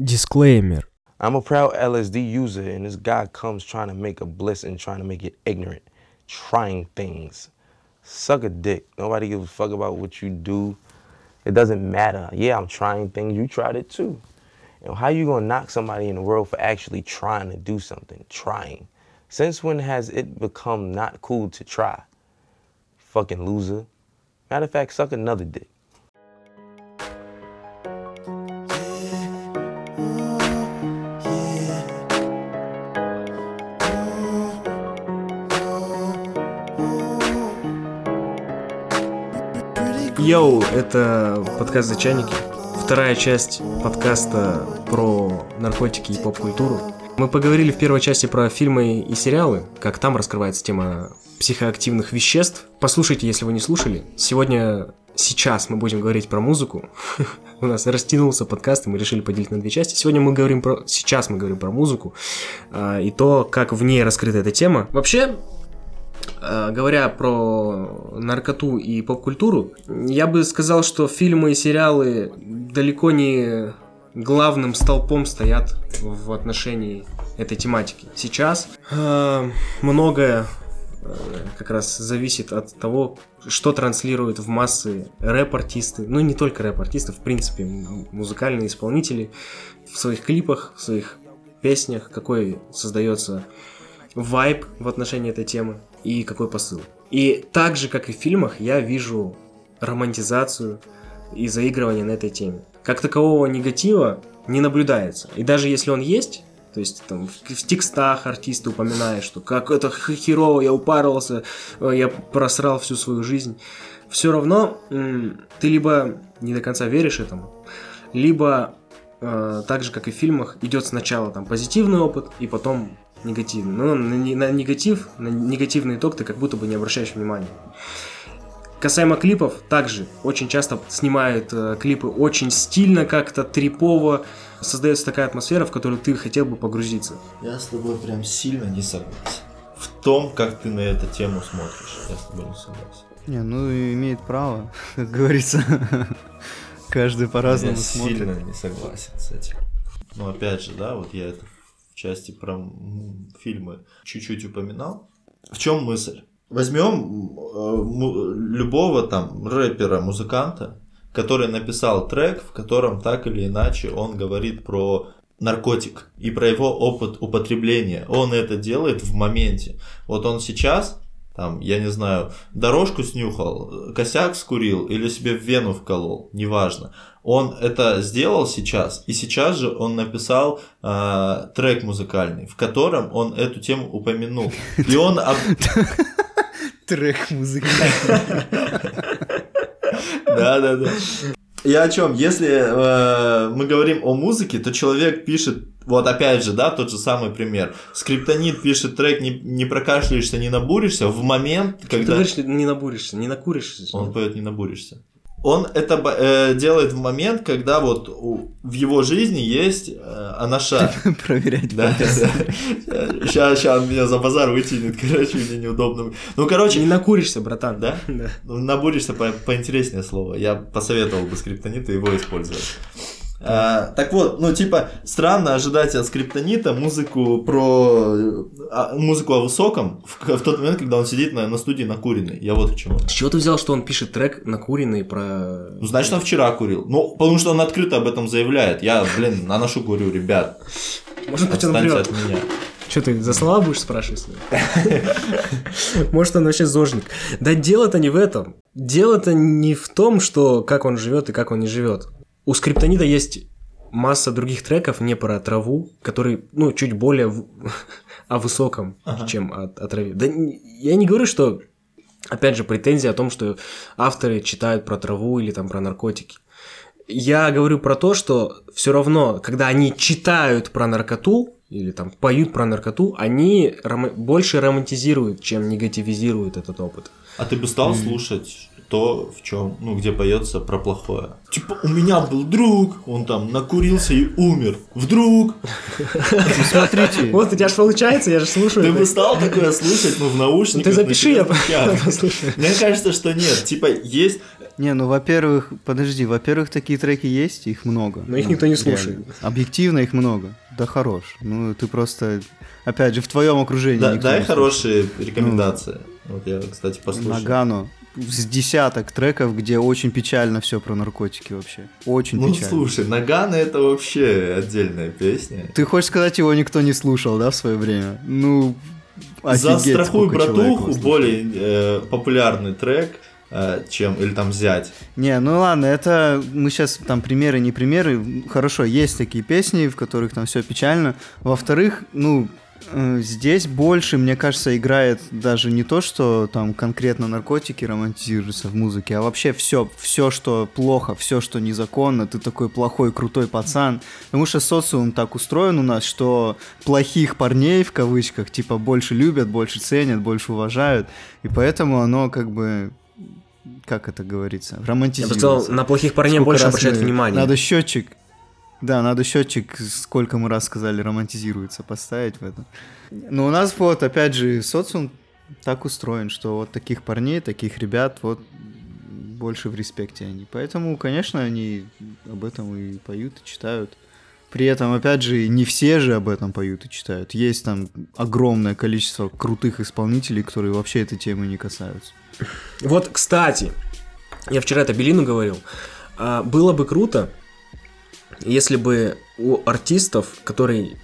Disclaimer. I'm a proud LSD user, and this guy comes trying to make a bliss and trying to make it ignorant, trying things. Suck a dick. Nobody gives a fuck about what you do. It doesn't matter. Yeah, I'm trying things. You tried it too. And how you gonna knock somebody in the world for actually trying to do something? Trying. Since when has it become not cool to try? Fucking loser. Matter of fact, suck another dick. Йоу, это подкаст «Зачайники». Вторая часть подкаста про наркотики и поп-культуру. Мы поговорили в первой части про фильмы и сериалы, как там раскрывается тема психоактивных веществ. Послушайте, если вы не слушали. Сегодня, сейчас мы будем говорить про музыку. У нас растянулся подкаст, и мы решили поделить на две части. Сегодня мы говорим про... Сейчас мы говорим про музыку а, и то, как в ней раскрыта эта тема. Вообще, говоря про наркоту и поп-культуру, я бы сказал, что фильмы и сериалы далеко не главным столпом стоят в отношении этой тематики. Сейчас э, многое э, как раз зависит от того, что транслируют в массы рэп-артисты, ну не только рэп-артисты, в принципе, музыкальные исполнители в своих клипах, в своих песнях, какой создается вайб в отношении этой темы и какой посыл. И так же, как и в фильмах, я вижу романтизацию и заигрывание на этой теме как такового негатива не наблюдается. И даже если он есть, то есть там в, в текстах артисты упоминают, что как это херово, я упарывался, э, я просрал всю свою жизнь. Все равно ты либо не до конца веришь этому, либо э, так же, как и в фильмах, идет сначала там позитивный опыт, и потом негативный. Но на, на негатив, на негативный итог ты как будто бы не обращаешь внимания. Касаемо клипов, также очень часто снимают э, клипы очень стильно, как-то трипово. Создается такая атмосфера, в которую ты хотел бы погрузиться. Я с тобой прям сильно не согласен. В том, как ты на эту тему смотришь, я с тобой не согласен. Не, ну имеет право, как говорится. Каждый по-разному я смотрит. сильно не согласен с этим. Но опять же, да, вот я это в части про фильмы чуть-чуть упоминал. В чем мысль? Возьмем э, любого там рэпера, музыканта, который написал трек, в котором так или иначе он говорит про наркотик и про его опыт употребления. Он это делает в моменте. Вот он сейчас, там, я не знаю, дорожку снюхал, косяк скурил или себе в вену вколол, неважно. Он это сделал сейчас, и сейчас же он написал э, трек музыкальный, в котором он эту тему упомянул. И он... Трек музыки. Да, да, да. И о чем? Если э, мы говорим о музыке, то человек пишет, вот опять же, да, тот же самый пример. Скриптонит пишет трек, не, не прокашляешься, не набуришься в момент, когда... Ты говоришь, не набуришься, не накуришься. Он поет не набуришься он это э, делает в момент, когда вот у, в его жизни есть э, анаша. Проверять. Да, да. Сейчас, сейчас он меня за базар вытянет, короче, мне неудобно. Ну, короче... Не накуришься, братан. Да? Да. Ну, набуришься по поинтереснее слово. Я посоветовал бы скриптонита его использовать. А, так вот, ну типа странно ожидать от скриптонита музыку про а, музыку о высоком в, в тот момент, когда он сидит на, на студии накуренный. Я вот к чему. С чего ты взял, что он пишет трек накуренный про... Ну, значит, он вчера курил. Ну, потому что он открыто об этом заявляет. Я, блин, наношу курю, ребят. Может быть, он врет. от меня. Что ты за слова будешь спрашивать? Может, он вообще зожник. Да дело-то не в этом. Дело-то не в том, что как он живет и как он не живет. У Скриптонита есть масса других треков не про траву, которые, ну, чуть более в... о высоком, ага. чем о, о траве. Да я не говорю, что, опять же, претензия о том, что авторы читают про траву или там про наркотики. Я говорю про то, что все равно, когда они читают про наркоту или там поют про наркоту, они ром... больше романтизируют, чем негативизируют этот опыт. А ты бы стал mm. слушать то, в чем, ну, где поется про плохое. Типа, у меня был друг, он там накурился и умер. Вдруг. Смотрите. Вот у тебя же получается, я же слушаю. Ты бы стал такое слушать, ну, в наушниках. Ты запиши, я послушаю. Мне кажется, что нет. Типа, есть Не, ну, во-первых, подожди, во-первых, такие треки есть, их много. Но их Ну, никто не слушает. Объективно их много. Да хорош. Ну, ты просто, опять же, в твоем окружении Да, дай хорошие рекомендации. Вот я, кстати, послушал. Нагано. С десяток треков, где очень печально все про наркотики вообще. Очень Ну печально. слушай, Нагана это вообще отдельная песня. Ты хочешь сказать, его никто не слушал, да, в свое время? Ну, За офигеть, страхуй сколько человек братуху более э, популярный трек, э, чем или там взять. Не, ну ладно, это мы сейчас там примеры, не примеры. Хорошо, есть такие песни, в которых там все печально. Во-вторых, ну, здесь больше, мне кажется, играет даже не то, что там конкретно наркотики романтизируются в музыке, а вообще все, все, что плохо, все, что незаконно, ты такой плохой, крутой пацан. Потому что социум так устроен у нас, что плохих парней, в кавычках, типа больше любят, больше ценят, больше уважают. И поэтому оно как бы как это говорится, Я бы романтизируется. сказал, на плохих парней Сколько больше обращают внимание. Надо счетчик. Да, надо счетчик, сколько мы раз сказали, романтизируется, поставить в этом. Но у нас вот, опять же, социум так устроен, что вот таких парней, таких ребят, вот больше в респекте они. Поэтому, конечно, они об этом и поют, и читают. При этом, опять же, не все же об этом поют и читают. Есть там огромное количество крутых исполнителей, которые вообще этой темы не касаются. Вот, кстати, я вчера это Белину говорил. а, Было бы круто, если бы у артистов, которые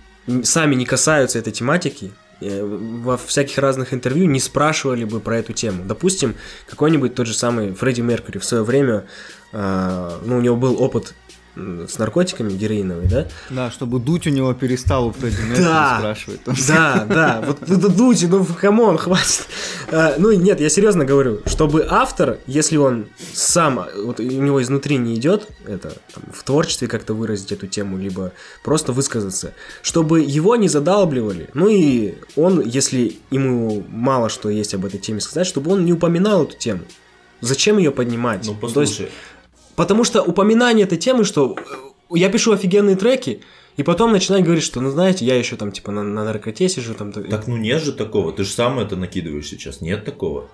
сами не касаются этой тематики, э, во всяких разных интервью не спрашивали бы про эту тему. Допустим, какой-нибудь тот же самый Фредди Меркьюри в свое время, а, ну, у него был опыт с наркотиками героиновый, да? Да, чтобы Дудь у него перестал у Фредди Меркьюри Да. спрашивать. Да, да, вот ну, Дудь, ну come on, хватит. А, ну нет, я серьезно говорю, чтобы автор, если он сам, вот у него изнутри не идет, это там, в творчестве как-то выразить эту тему, либо просто высказаться, чтобы его не задалбливали. Ну и он, если ему мало что есть об этой теме сказать, чтобы он не упоминал эту тему. Зачем ее поднимать? Ну То есть, послушай, Потому что упоминание этой темы, что э, я пишу офигенные треки, и потом начинать говорить, что, ну знаете, я еще там типа на, на наркоте сижу, там. так ну нет же такого, ты же сам это накидываешь сейчас, нет такого.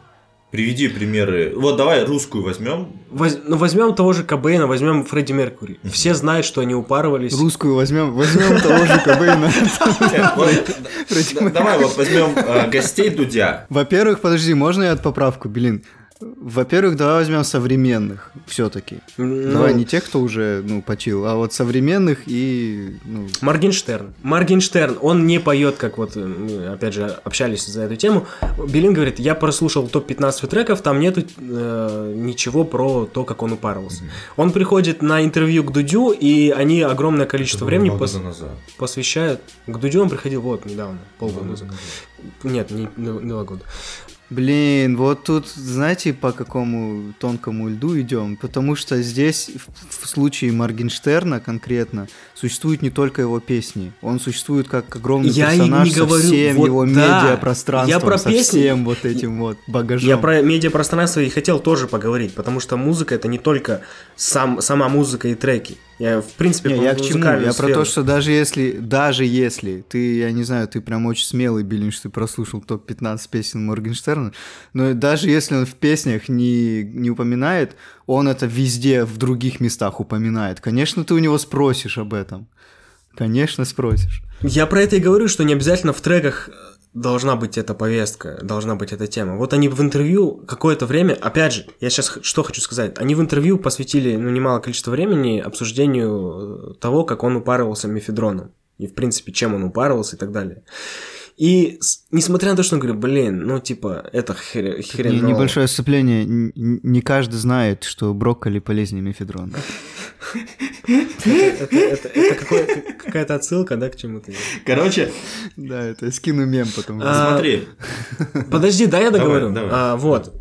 Приведи примеры. Вот давай русскую возьмем. Воз- ну возьмем того же Кобейна, возьмем Фредди Меркьюри. Все знают, что они упарывались. Русскую возьмем, возьмем того же Кобейна. Давай вот возьмем э, гостей Дудя. Во-первых, подожди, можно я от поправку, Белин? Во-первых, давай возьмем современных все-таки. Ну, Давай не тех, кто уже, ну, почил, а вот современных и, ну, Моргенштерн. Моргенштерн, он не поет, как вот, э, мы, опять же, общались за эту тему. Белин говорит, я прослушал топ-15 треков, там нету э, ничего про то, как он упарывался. Он приходит на интервью к Дудю, и они огромное количество времени пос- назад. посвящают. К Дудю он приходил вот недавно, полгода назад. Нет, не, не два года. Блин, вот тут, знаете, по какому тонкому льду идем? Потому что здесь, в, в случае Моргенштерна конкретно, существуют не только его песни. Он существует как огромный Я персонаж не говорю, со всем вот его да. медиапространством, Я про со песни- всем вот этим вот багажом. Я про медиапространство и хотел тоже поговорить, потому что музыка это не только сам, сама музыка и треки. Я, в принципе, Не, про я к чему? Я про сферу. то, что даже если, даже если ты, я не знаю, ты прям очень смелый, Билин, что ты прослушал топ-15 песен Моргенштерна, но даже если он в песнях не, не упоминает, он это везде, в других местах упоминает. Конечно, ты у него спросишь об этом. Конечно, спросишь. Я про это и говорю, что не обязательно в треках э, должна быть эта повестка, должна быть эта тема. Вот они в интервью какое-то время, опять же, я сейчас что хочу сказать, они в интервью посвятили ну, немало количества времени обсуждению э, того, как он упарывался мефедроном. И, в принципе, чем он упарывался и так далее. И несмотря на то, что он говорит, блин, ну, типа, это Не- хреново. Небольшое н- Не каждый знает, что брокколи полезнее мефедрона. Это, какая-то отсылка, да, к чему-то? Короче, Да, это я скину мем потом. А, смотри. Подожди, да, я договорю. А, вот.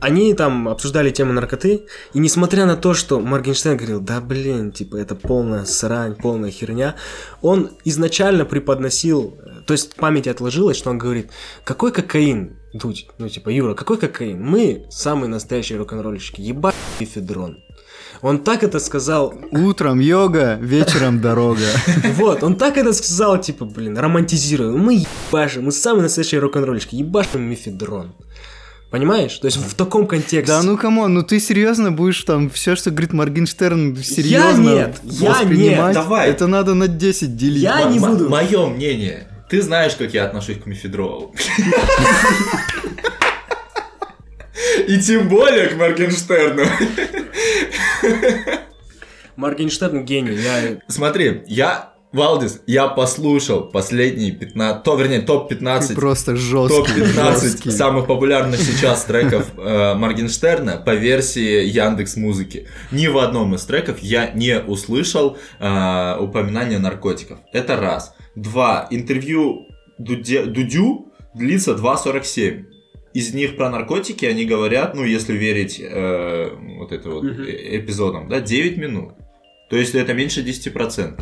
Они там обсуждали тему наркоты, и несмотря на то, что Моргенштерн говорил, да блин, типа это полная срань, полная херня, он изначально преподносил, э, то есть в памяти отложилось, что он говорит, какой кокаин, Дудь, ну типа, Юра, какой кокаин? Мы самые настоящие рок-н-ролльщики, ебать мефедрон. Он так это сказал, Утром йога, вечером дорога. вот, он так это сказал, типа, блин, романтизируем. Мы ебашим, мы самые настоящие рок-н-ролльщики, ебашим мефедрон. Понимаешь? То есть в таком контексте. Да ну come on, ну ты серьезно будешь там все, что говорит Моргенштерн, серьезно нет, я нет, давай. Это надо на 10 делить. Я не буду. Мое мнение. Ты знаешь, как я отношусь к мифедрову. И тем более к Моргенштерну. Моргенштерн гений. Я... Смотри, я, Валдис, я послушал последние 15, то, вернее, топ-15 Ты просто жесткий. топ-15 жесткий. самых популярных сейчас треков э, Моргенштерна по версии Яндекс Музыки. Ни в одном из треков я не услышал э, упоминания наркотиков. Это раз. Два. Интервью Дуде- Дудю длится 2.47. Из них про наркотики они говорят, ну, если верить э, вот это вот э- эпизодам, да, 9 минут. То есть это меньше 10%.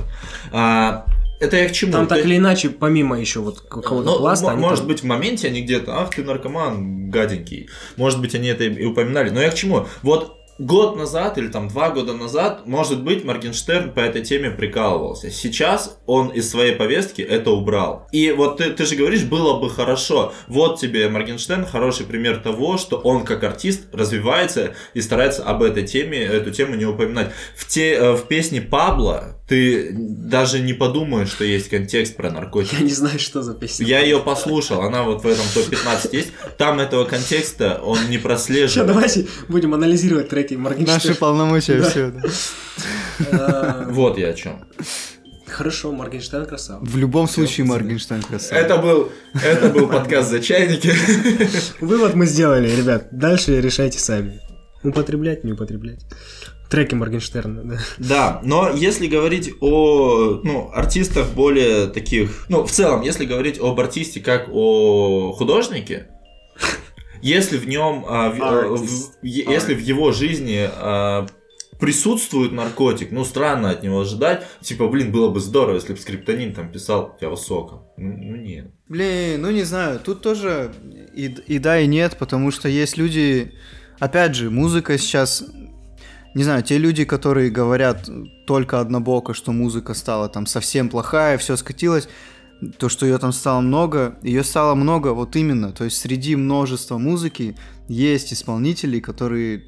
А, это я к чему? Там так или иначе, помимо еще вот какого-то пласта, они может там- быть, в моменте они где-то, ах ты наркоман, гаденький. Может быть, они это и упоминали. Но я к чему? Вот год назад или там два года назад, может быть, Моргенштерн по этой теме прикалывался. Сейчас он из своей повестки это убрал. И вот ты, ты же говоришь, было бы хорошо. Вот тебе Моргенштерн хороший пример того, что он как артист развивается и старается об этой теме, эту тему не упоминать. В, те, э, в песне Пабло ты даже не подумаешь, что есть контекст про наркотики. Я не знаю, что за песня. Я ее послушал, она вот в этом топ-15 есть. Там этого контекста он не Сейчас прослеживает. давайте будем анализировать треки Наши Моргенштерна. полномочия, Да. все. Э, Вот я о чем. Хорошо, Моргенштерн красава. В любом случае Моргенштерн красавчик. Это был, это был подкаст за чайники. Вывод мы сделали, ребят. Дальше решайте сами. Употреблять, не употреблять. Треки Моргенштерна, да. Да, но если говорить о ну, артистах более таких... Ну, в целом, если говорить об артисте как о художнике, если в нем... а, в- а, в- если в его жизни а, присутствует наркотик, ну, странно от него ожидать. Типа, блин, было бы здорово, если бы Скриптонин там писал «Я высоко». Ну, ну, нет. Блин, ну не знаю, тут тоже и, и да, и нет, потому что есть люди, опять же, музыка сейчас, не знаю, те люди, которые говорят только однобоко, что музыка стала там совсем плохая, все скатилось, то, что ее там стало много, ее стало много вот именно, то есть среди множества музыки есть исполнители, которые,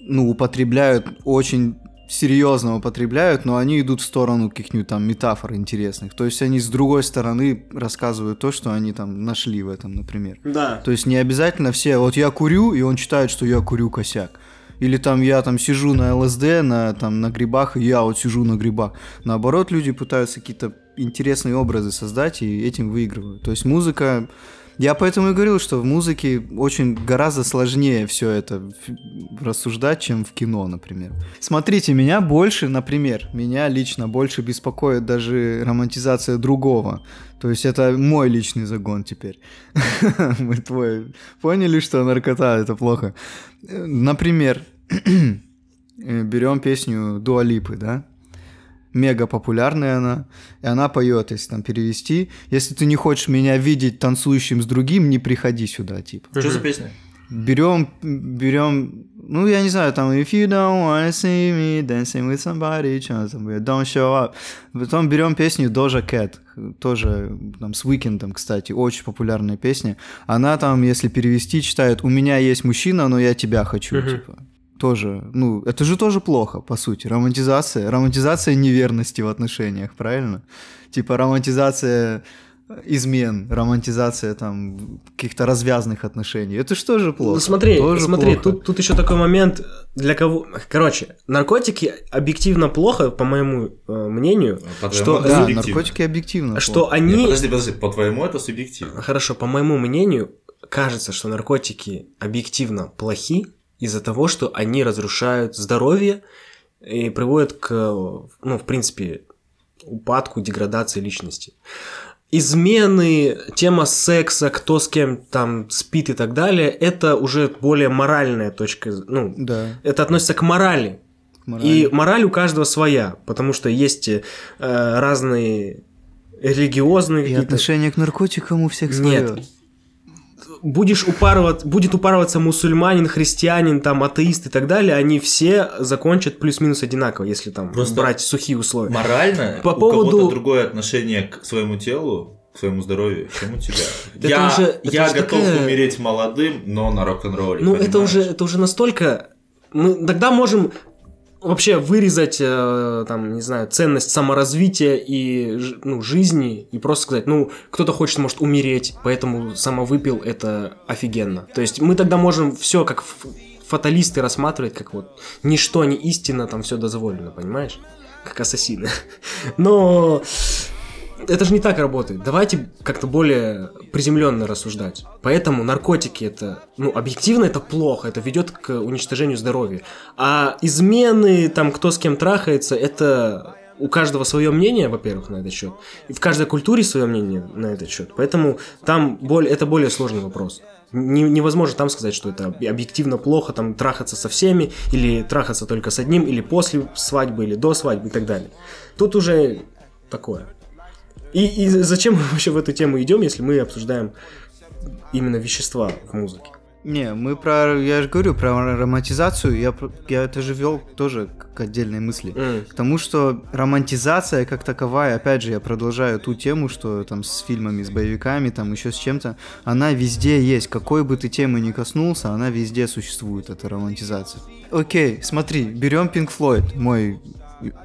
ну, употребляют очень серьезно употребляют, но они идут в сторону каких-нибудь там метафор интересных. То есть они с другой стороны рассказывают то, что они там нашли в этом, например. Да. То есть не обязательно все, вот я курю, и он считает, что я курю косяк. Или там я там сижу на ЛСД, на, там, на грибах, и я вот сижу на грибах. Наоборот, люди пытаются какие-то интересные образы создать и этим выигрывают. То есть музыка... Я поэтому и говорил, что в музыке очень гораздо сложнее все это рассуждать, чем в кино, например. Смотрите, меня больше, например, меня лично больше беспокоит даже романтизация другого. То есть это мой личный загон теперь. Мы твой. Поняли, что наркота это плохо. Э, Например, э, берем песню Дуалипы, да? Мега популярная она, и она поет, если там перевести. Если ты не хочешь меня видеть танцующим с другим, не приходи сюда, типа. Что за песня? Берем, берем, ну, я не знаю, там, if you don't wanna see me dancing with somebody, что там, don't show up. Потом берем песню Doja Cat, тоже там с Уикендом, кстати, очень популярная песня. Она там, если перевести, читает, у меня есть мужчина, но я тебя хочу, Мгм. типа. Тоже, ну, это же тоже плохо, по сути. Романтизация, романтизация неверности в отношениях, правильно? Типа романтизация измен, романтизация там каких-то развязных отношений. Это что же плохо? Ну смотри, Тоже смотри, плохо. тут, тут еще такой момент, для кого... Короче, наркотики объективно плохо, по моему э, мнению, По Что- твоему, Да, субъективно. наркотики объективно. что плохо. Нет, они... подожди, подожди, по-твоему это субъективно. Хорошо, по моему мнению, кажется, что наркотики объективно плохи из-за того, что они разрушают здоровье и приводят к, ну, в принципе, упадку, деградации личности. Измены, тема секса, кто с кем там спит и так далее, это уже более моральная точка, ну, Да. это относится к морали. морально. И мораль у каждого своя, потому что есть э, разные религиозные И отношение к наркотикам у всех Нет. Будешь упарывать, будет упарываться мусульманин, христианин, там, атеист и так далее, они все закончат плюс-минус одинаково, если там Просто брать сухие условия. Морально По у поводу- кого-то другое отношение к своему телу, к своему здоровью, чем у тебя. Это я уже- это я готов такая- умереть молодым, но на рок-н-ролле. Ну, это понимаешь? уже, это уже настолько... Мы тогда можем вообще вырезать, э, там, не знаю, ценность саморазвития и ну, жизни, и просто сказать, ну, кто-то хочет, может, умереть, поэтому самовыпил это офигенно. То есть мы тогда можем все как фаталисты рассматривать, как вот ничто не истина, там все дозволено, понимаешь? Как ассасины. Но это же не так работает. Давайте как-то более приземленно рассуждать. Поэтому наркотики это, ну, объективно это плохо, это ведет к уничтожению здоровья. А измены, там, кто с кем трахается, это у каждого свое мнение, во-первых, на этот счет. И в каждой культуре свое мнение на этот счет. Поэтому там более, это более сложный вопрос. Не- невозможно там сказать, что это объективно плохо, там трахаться со всеми, или трахаться только с одним, или после свадьбы, или до свадьбы и так далее. Тут уже такое. И, и зачем мы вообще в эту тему идем, если мы обсуждаем именно вещества в музыке? Не, мы про, я же говорю про романтизацию, я, я это же вел тоже к отдельной мысли. М. К тому, что романтизация как таковая, опять же, я продолжаю ту тему, что там с фильмами, с боевиками, там еще с чем-то, она везде есть. Какой бы ты темы ни коснулся, она везде существует, эта романтизация. Окей, смотри, берем Pink Floyd, мой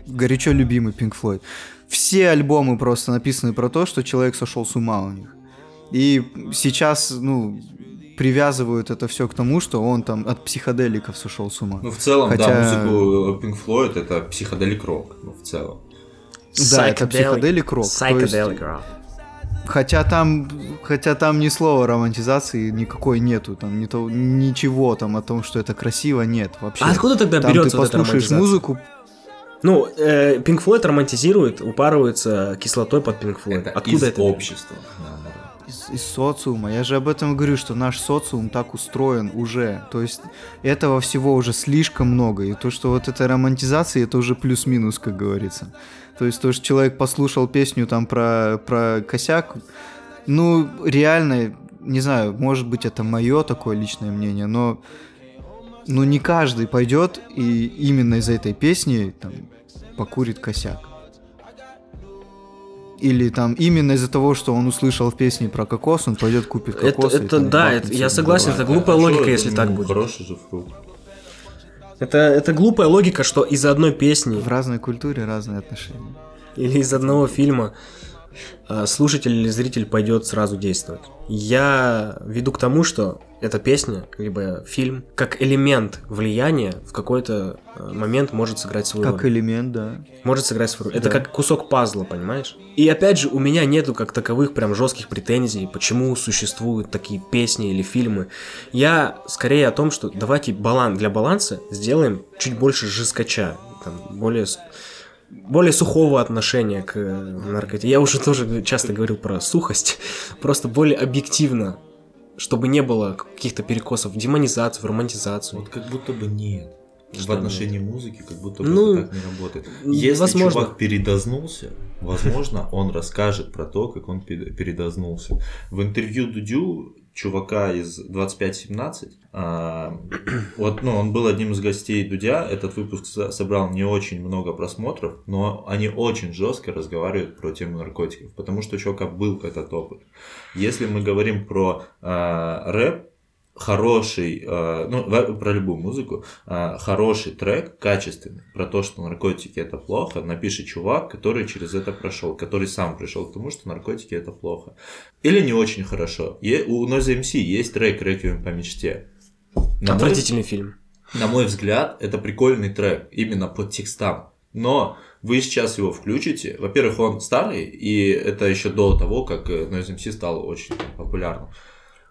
горячо любимый Pink Floyd. Все альбомы просто написаны про то, что человек сошел с ума у них. И сейчас, ну, привязывают это все к тому, что он там от психоделиков сошел с ума. Ну, в целом, да, Хотя- музыку Pink Floyd это психоделик рок, ну, в целом. Да, это психоделик рок. Psychedelic rock. Хотя там, хотя там ни слова романтизации никакой нету, там ни то, ничего там о том, что это красиво, нет вообще. А откуда тогда там берется ты вот эта послушаешь романтизация? музыку, Ну, э, Pink Floyd романтизирует, упарывается кислотой под Pink Floyd. Это Откуда из это? общества. наоборот. из, из социума. Я же об этом говорю, что наш социум так устроен уже. То есть этого всего уже слишком много. И то, что вот эта романтизация, это уже плюс-минус, как говорится. То есть то, что человек послушал песню там про, про косяк, ну, реально, не знаю, может быть, это мое такое личное мнение, но ну, не каждый пойдет и именно из-за этой песни там, покурит косяк. Или там именно из-за того, что он услышал в песне про кокос, он пойдет купит Это- кокос. и это там да, это- я согласен, это глупая А логика, чё, если так ну, будет. Хороший же фрукт. Это, это глупая логика, что из-за одной песни В разной культуре разные отношения. или из одного фильма слушатель или зритель пойдет сразу действовать. Я веду к тому, что эта песня, либо фильм, как элемент влияния в какой-то э, момент может сыграть свою Как роль. элемент, да. Может сыграть свою роль. Это Да. как кусок пазла, понимаешь? И опять же, у меня нету как таковых прям жестких претензий, почему существуют такие песни или фильмы. Я скорее о том, что давайте баланс для баланса сделаем чуть больше жескача, там, более более сухого отношения к э, наркоте. Я уже тоже часто говорил про сухость, просто более объективно, чтобы не было каких-то перекосов в демонизацию, в романтизацию. Вот как будто бы нет. Что в отношении музыки как будто бы Ну, так не работает. Если возможно. чувак передознулся, возможно, он расскажет про то, как он пе- передознулся. В интервью Дудю чувака из 2517, а, вот, ну, он был одним из гостей Дудя, этот выпуск со- собрал не очень много просмотров, но они очень жестко разговаривают про тему наркотиков, потому что у чувака был этот опыт. Если мы говорим про а, рэп, хороший, э, ну, про любую музыку, э, хороший трек, качественный, про то, что наркотики это плохо, напишет чувак, который через это прошел, который сам пришел к тому, что наркотики это плохо. Или не очень хорошо. У Noise MC есть трек «Реквием по мечте». На мой, Отвратительный фильм. на мой взгляд, это прикольный трек, именно по текстам. Но вы сейчас его включите. Во-первых, он старый, и это еще до того, как Noise MC стал очень популярным.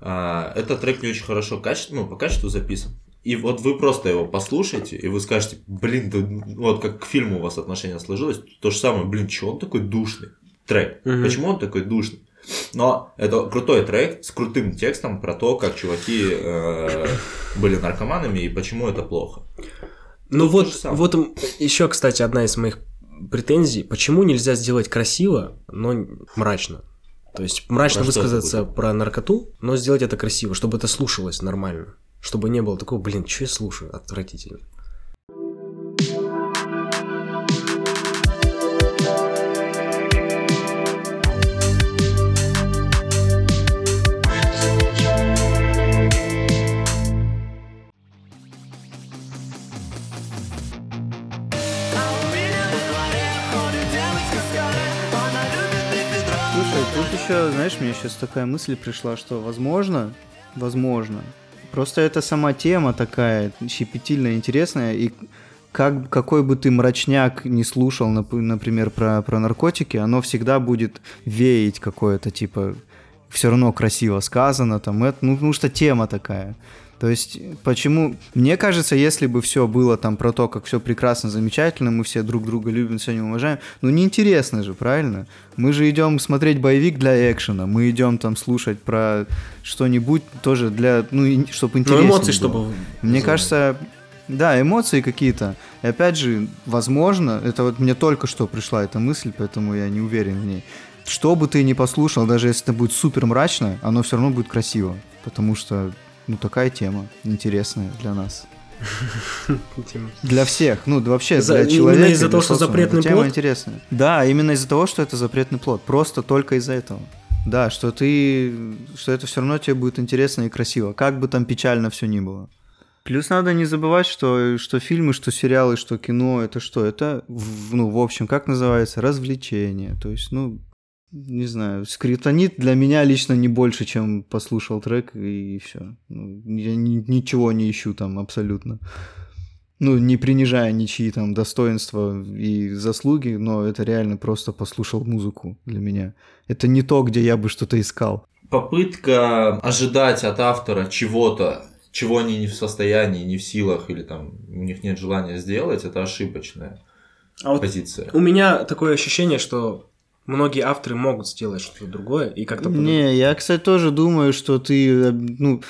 А, Этот трек не очень хорошо каче- ну, по качеству записан. И вот вы просто его послушаете, и вы скажете, блин, да, вот как к фильму у вас отношение сложилось, то же самое, блин, чего он такой душный? Трек. Мгм. Почему он такой душный? Но это крутой трек с крутым текстом про то, как чуваки э, были наркоманами и почему это плохо. Ну вот, вот еще, кстати, одна из моих претензий. Почему нельзя сделать красиво, но мрачно? То есть мрачно Про высказаться про наркоту, но сделать это красиво, чтобы это слушалось нормально. Чтобы не было такого, блин, что я слушаю, отвратительно. Еще, знаешь, мне сейчас такая мысль пришла, что возможно, возможно, просто это сама тема такая щепетильная, интересная, и как, какой бы ты мрачняк не слушал, например, про, про наркотики, оно всегда будет веять какое-то, типа, все равно красиво сказано, там, это, ну, потому что тема такая. То есть, почему... Мне кажется, если бы все было там про то, как все прекрасно, замечательно, мы все друг друга любим, все не уважаем, ну неинтересно же, правильно? Мы же идем смотреть боевик для экшена, мы идем там слушать про что-нибудь тоже для... Ну, чтобы интересно Ну, эмоции, было. чтобы... Мне кажется, да, эмоции какие-то. И опять же, возможно, это вот мне только что пришла эта мысль, поэтому я не уверен в ней. Что бы ты ни послушал, даже если это будет супер мрачно, оно все равно будет красиво. Потому что, ну, такая тема интересная для нас. Для всех, ну вообще для человека. Именно из-за того, что запретный плод? Тема интересная. Да, именно из-за того, что это запретный плод. Просто только из-за этого. Да, что ты, что это все равно тебе будет интересно и красиво, как бы там печально все ни было. Плюс надо не забывать, что, что фильмы, что сериалы, что кино, это что? Это, ну, в общем, как называется? Развлечение. То есть, ну, не знаю, скриптонит для меня лично не больше, чем послушал трек и все. Ну, я ни, ничего не ищу там абсолютно. Ну, не принижая ничьи там достоинства и заслуги, но это реально просто послушал музыку для меня. Это не то, где я бы что-то искал. Попытка ожидать от автора чего-то чего они не в состоянии, не в силах или там у них нет желания сделать, это ошибочная а вот позиция. У меня такое ощущение, что многие авторы могут сделать что-то другое и как-то... Не, я, кстати, тоже думаю, что ты, ну,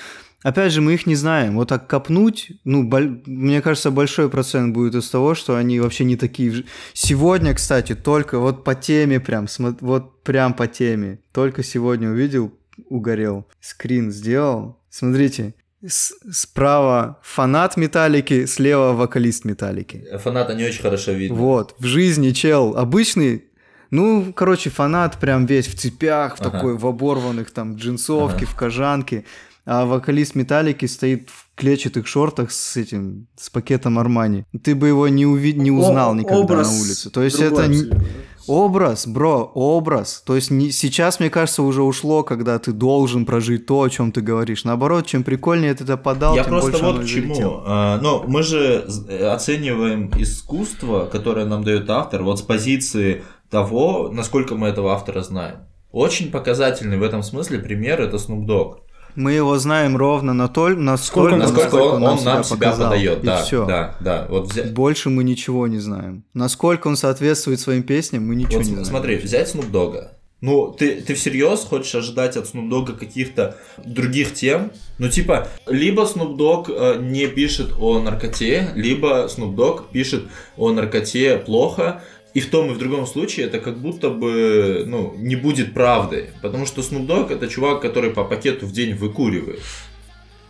опять же, мы их не знаем. Вот так копнуть, ну, боль... мне кажется, большой процент будет из того, что они вообще не такие. Сегодня, кстати, только вот по теме прям, вот прям по теме, только сегодня увидел, угорел, скрин сделал. Смотрите, с справа фанат Металлики, слева вокалист Металлики. Фаната не очень хорошо видно. Вот, в жизни чел обычный, ну, короче, фанат прям весь в цепях, в ага. такой, в оборванных там джинсовке, ага. в кожанке, а вокалист Металлики стоит в клетчатых шортах с этим, с пакетом Армани. Ты бы его не, уви... не узнал О, никогда на улице. То есть это... Абсолютно. Образ, бро, образ. То есть не, сейчас, мне кажется, уже ушло, когда ты должен прожить то, о чем ты говоришь. Наоборот, чем прикольнее ты это подал, Я тем просто больше вот к чему. А, но мы же оцениваем искусство, которое нам дает автор, вот с позиции того, насколько мы этого автора знаем. Очень показательный в этом смысле пример это Snoop Dogg. Мы его знаем ровно на то, насколько, насколько, он, он, он нам себя, себя подает. Да, все. да, да. Вот взять... Больше мы ничего не знаем. Насколько он соответствует своим песням, мы ничего вот не знаем. Смотри, взять Snoop Dogg. Ну, ты, ты всерьез хочешь ожидать от Snoop Dogg каких-то других тем? Ну, типа, либо Snoop Dogg э, не пишет о наркоте, либо Snoop Dogg пишет о наркоте плохо, и в том и в другом случае это как будто бы ну, не будет правдой. Потому что Snoop Dogg это чувак, который по пакету в день выкуривает.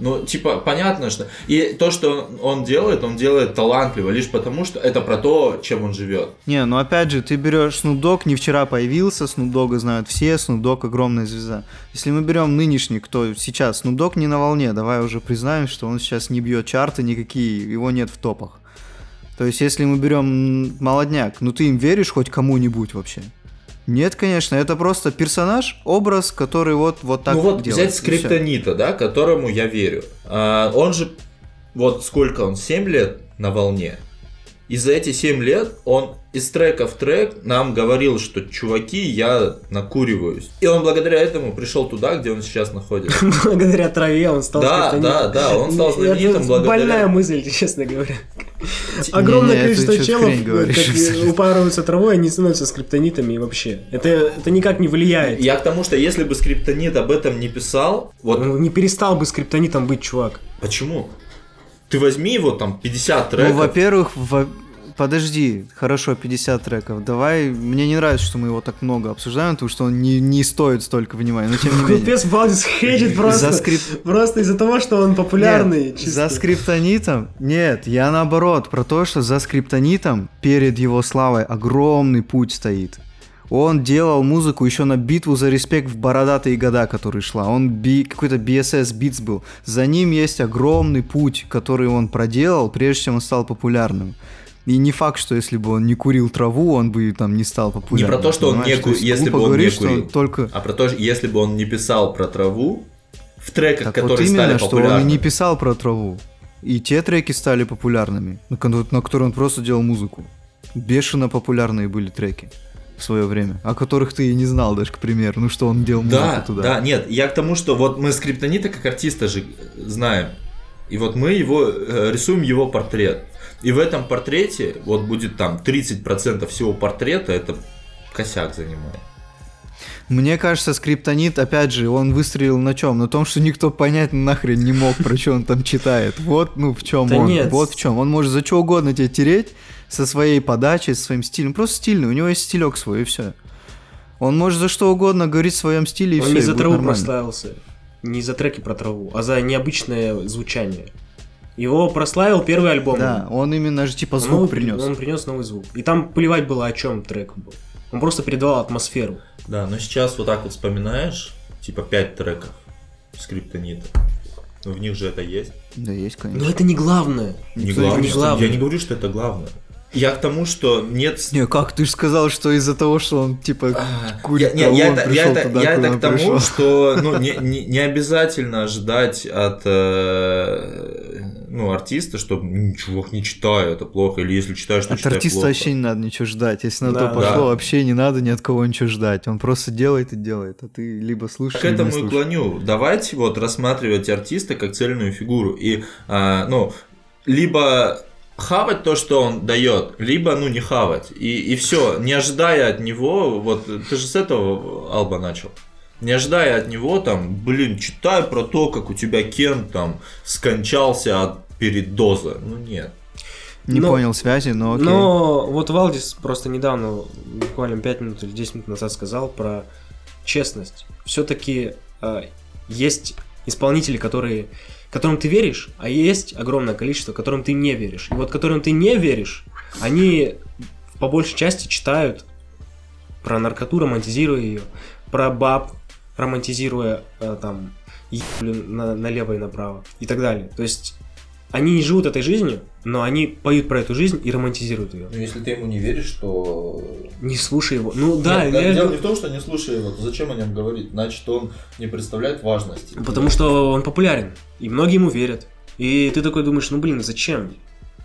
Ну, типа, понятно, что... И то, что он делает, он делает талантливо, лишь потому, что это про то, чем он живет. Не, ну опять же, ты берешь Snoop Dogg, не вчера появился, Snoop Dogg знают все, Snoop Dogg огромная звезда. Если мы берем нынешний, кто сейчас, Snoop Dogg не на волне, давай уже признаем, что он сейчас не бьет чарты никакие, его нет в топах. То есть, если мы берем молодняк, ну ты им веришь хоть кому-нибудь вообще? Нет, конечно, это просто персонаж, образ, который вот, вот так Ну вот делает, взять скриптонита, да, которому я верю. А, он же, вот сколько он, 7 лет на волне. И за эти 7 лет он из трека в трек нам говорил, что чуваки, я накуриваюсь. И он благодаря этому пришел туда, где он сейчас находится. Благодаря траве он стал Да, да, да, он стал знаменитым благодаря... Больная мысль, честно говоря. Огромное количество челов упарываются травой, они становятся скриптонитами и вообще. Это, это никак не влияет. Я к тому, что если бы скриптонит об этом не писал... Вот... Он не перестал бы скриптонитом быть, чувак. Почему? Ты возьми его там 50 треков. Ну, во-первых, во подожди, хорошо, 50 треков. Давай, мне не нравится, что мы его так много обсуждаем, потому что он не, не стоит столько внимания, но тем не менее. Купец Балдис хейтит просто, за скрип... просто из-за того, что он популярный. Нет, за скриптонитом, нет, я наоборот, про то, что за скриптонитом перед его славой огромный путь стоит. Он делал музыку еще на битву за респект в бородатые года, который шла. Он би, какой-то BSS Beats был. За ним есть огромный путь, который он проделал, прежде чем он стал популярным. И не факт, что если бы он не курил траву, он бы там не стал популярным. Не про то, что он не То есть ку- если бы он не говорить, что курил. только... А про то, что если бы он не писал про траву, в треках, Так которые вот именно, стали что популярными. он и не писал про траву. И те треки стали популярными, на на которые он просто делал музыку. Бешено популярные были треки в свое время, о которых ты и не знал даже, к примеру. Ну что он делал музыку Да, туда. да, нет, я к тому, что вот мы Скриптонита как артиста же знаем. И вот мы его э, рисуем его портрет. И в этом портрете вот будет там 30% всего портрета, это косяк занимает. Мне кажется, скриптонит, опять же, он выстрелил на чем? На том, что никто понять нахрен не мог, про что он там читает. Вот, ну, в чем Да он. нет. Вот в чем. Он может за что угодно тебе тереть со своей подачей, со своим стилем. Просто стильный, у него есть стилек свой, и все. Он может за что угодно говорить в своем стиле, и Он все. не за траву прославился, не за треки про траву, а за необычное звучание. Его прославил первый альбом. Да, он именно же типа звук новый- принес. Он принес новый звук. И там плевать было, о чем трек был. Он просто передавал атмосферу. Да, но сейчас вот так вот вспоминаешь, типа 5 треков Скриптонита. Ну, в них же это есть. Да, есть, конечно. Но это не главное. Не главное, не главное. Я не говорю, что это главное. Я к тому, что нет Не, как ты же сказал, что из-за того, что он типа А, курит я, не, я это, я пришел это- туда, я куда это он к тому, пришел. что ну, не, не, не обязательно ожидать от э, ну, артиста, что ничего не читаю, это плохо, или если читаю, что От читаю артиста плохо. вообще не надо ничего ждать. Если на Да, то пошло, да. вообще не надо ни от кого ничего ждать. Он просто делает и делает, а ты либо слушаешь, К этому не и клоню. Давайте вот рассматривать артиста как цельную фигуру. И, а, ну, либо хавать то, что он дает, либо, ну, не хавать. И, и все, не ожидая от него, вот ты же с этого Алба начал. Не ожидая от него, там, блин, читай про то, как у тебя Кен там скончался от передоза. Ну нет. Не Но- понял связи, но окей. Но вот Валдис просто недавно, буквально 5 минут или 10 минут назад сказал про честность. Все-таки есть исполнители, которые, которым ты веришь, а есть огромное количество, которым ты не веришь. И вот которым ты не веришь, они по большей части читают про наркоту, романтизируя ее, про баб, романтизируя э, там ебли на, налево и направо и так далее. То есть они не живут этой жизнью, но они поют про эту жизнь и романтизируют ее. Ну, если ты ему не веришь, то... Не слушай его. Ну да, Нет, я- дело не в том, что не слушай его, то зачем о нем говорить? Значит, он не представляет важности. потому что он популярен, и многие ему верят. И ты такой думаешь, ну блин, зачем?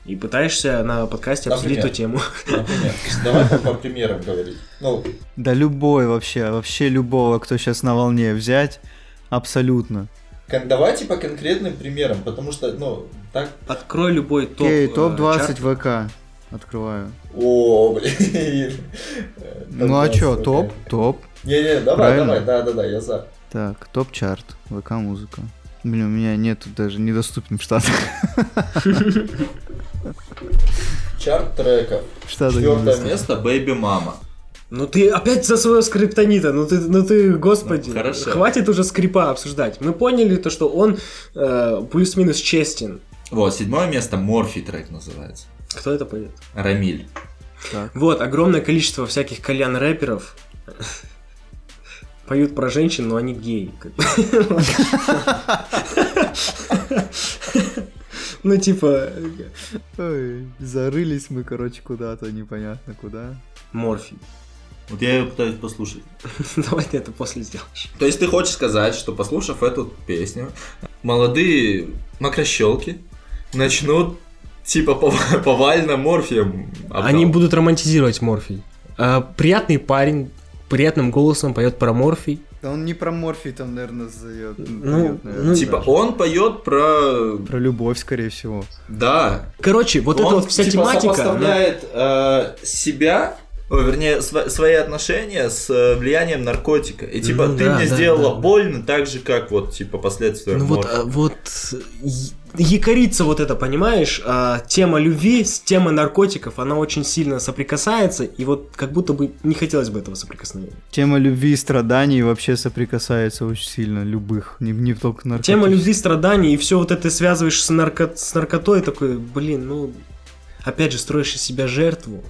И пытаешься на подкасте обсудить эту тему. Например, давай по, по примерам говорить. Ну, Да любой вообще, вообще любого, кто сейчас на волне взять, абсолютно. Давайте по конкретным примерам, потому что, ну, так... Открой любой топ. Окей, э, топ-20 чарт. ВК. Открываю. О, блин. Ну а чё, топ? Топ. Не-не, давай, давай, да-да-да, я за. Так, топ-чарт. ВК-музыка. Блин, у меня нету даже недоступен в Штатах. Чарт треков. Четвертое место Baby Mama. Ну ты опять за своего скриптонита, ну ты, ну ты, господи, Ну, хорошо. хватит уже скрипа обсуждать. Мы поняли то, что он э, плюс-минус честен. Вот, седьмое место Морфи трек называется. Кто это поет? Рамиль. Вот, огромное количество всяких кальян-рэперов поют про женщин, но они геи. Ну, типа, Ой, зарылись мы, короче, куда-то, непонятно куда. морфий. Вот я ее пытаюсь послушать. Давай ты это после сделаешь. То есть ты хочешь сказать, что послушав эту песню, молодые макрощелки начнут типа пов- повально морфием обдал- Они будут романтизировать морфий. А, приятный парень, приятным голосом поет про морфий. Да он не про морфий там, наверное, зает. Ну, ну, Типа он поет про... Про любовь, скорее всего. Да. Короче, вот Он, эта вот вся типа, тематика. она- сопоставляет э, себя, о, вернее, св- свои отношения с э, влиянием наркотика. И типа, Ну ты да, мне да, сделала да. больно, так же, как вот, типа, последствия Ну вот, а, вот и- якорится вот это, понимаешь, а, тема любви с темой наркотиков, она очень сильно соприкасается, и вот как будто бы не хотелось бы этого соприкосновения. Тема любви и страданий вообще соприкасается очень сильно, любых, не, не только наркотиков. Тема любви, страданий, и все вот это связываешь с, нарко- с наркотой, такой, блин, ну, опять же, строишь из себя жертву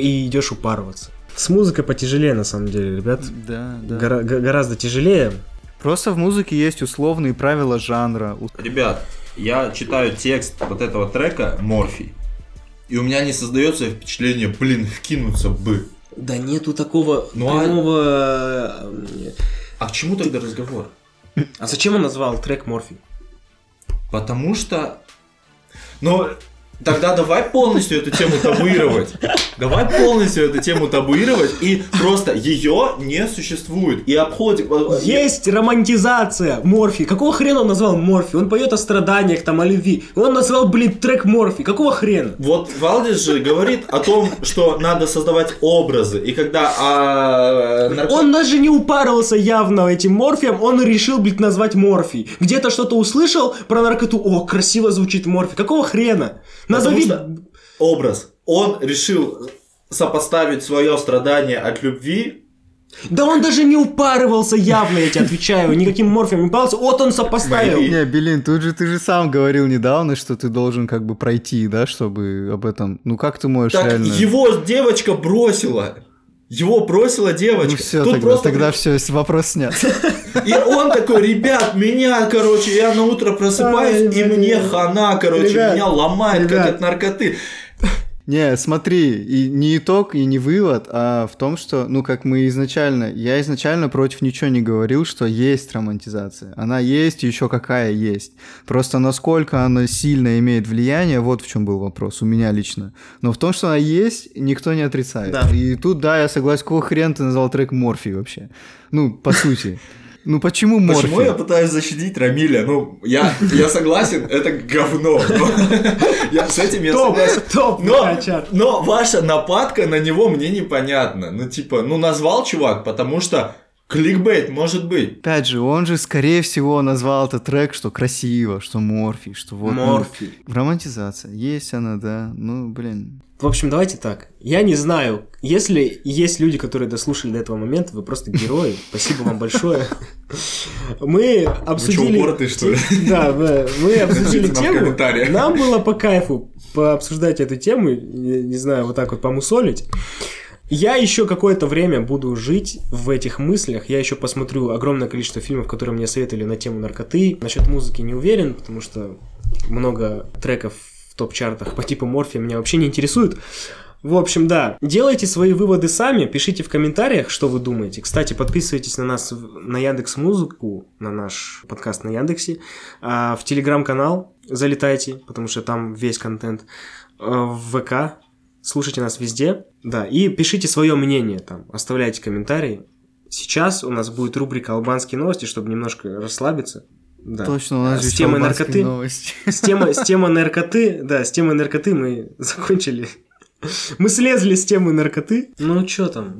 и идешь упарываться. С музыкой потяжелее, на самом деле, ребят. Да, да. Гора- гораздо тяжелее. Просто в музыке есть условные правила жанра. Ребят, я читаю текст вот этого трека «Морфий». и у меня не создается впечатление, блин, вкинуться бы. Да нету такого Ну, а- прямого... э, А к чему тогда разговор? А зачем он назвал трек Морфи? Потому что... Но тогда давай полностью эту тему табуировать. Давай полностью эту тему табуировать и просто ее не существует. И обходим... Есть романтизация Морфи. Какого хрена он назвал Морфи? Он поет о страданиях, там, о любви. Он назвал, блин, трек Морфи. Какого хрена? Вот Валдис же говорит о том, что надо создавать образы. И когда а, нарко- Он даже не упарывался явно этим морфием, он решил, блин, назвать морфий. Где-то что-то услышал про наркоту, о, красиво звучит морфий. Какого хрена? Назови... образ. Он решил сопоставить свое страдание от любви. Да он даже не упарывался явно, я тебе отвечаю, никаким морфием не упарывался, вот он сопоставил. Не, Белин, тут же ты же сам говорил недавно, что ты должен как бы пройти, да, чтобы об этом... Ну как ты можешь Так реально... его девочка бросила. Его бросила девочка. Ну все, Тут тогда, просто тогда все, вопрос снят. И он такой, ребят, меня, короче, я на утро просыпаюсь, и мне хана, короче, меня ломает, как от наркоты. Не, смотри, и не итог, и не вывод, а в том, что, ну, как мы изначально, я изначально против ничего не говорил, что есть романтизация. Она есть, еще какая есть. Просто насколько она сильно имеет влияние, вот в чем был вопрос у меня лично. Но в том, что она есть, никто не отрицает. Да. И тут, да, я согласен, какого хрена ты назвал трек Морфи вообще? Ну, по сути. Ну, почему Морфи? Почему я пытаюсь защитить Рамиля? Ну, я, я согласен, это говно. но Я с этим я согласен. топ, Но, но ваша нападка на него мне непонятна. Ну, типа, ну, назвал чувак, потому что кликбейт может быть. Опять же, он же, скорее всего, назвал этот трек, что красиво, что Морфи, что вот... ну, Морфи. Романтизация. Есть она, да. Ну, блин. В общем, давайте так. Я не знаю, если есть люди, которые дослушали до этого момента, вы просто герои. Спасибо вам большое. Мы обсудили... упоротые, что ли? Да, мы обсудили тему. Нам было по кайфу пообсуждать эту тему, не знаю, вот так вот помусолить. Я еще какое-то время буду жить в этих мыслях. Я еще посмотрю огромное количество фильмов, которые мне советовали на тему наркоты. Насчет музыки не уверен, потому что много треков топ-чартах по типу Морфия меня вообще не интересуют. В общем, да, делайте свои выводы сами, пишите в комментариях, что вы думаете. Кстати, подписывайтесь на нас на Яндекс Музыку, на наш подкаст на Яндексе, а в Телеграм-канал залетайте, потому что там весь контент, а в ВК, слушайте нас везде, да, и пишите свое мнение там, оставляйте комментарии. Сейчас у нас будет рубрика «Албанские новости», чтобы немножко расслабиться. Да. Точно, у нас А же с темой наркоты. новости. С темой, с темой наркоты, да, с темой наркоты мы закончили. Мы слезли с темы наркоты. Ну, что там?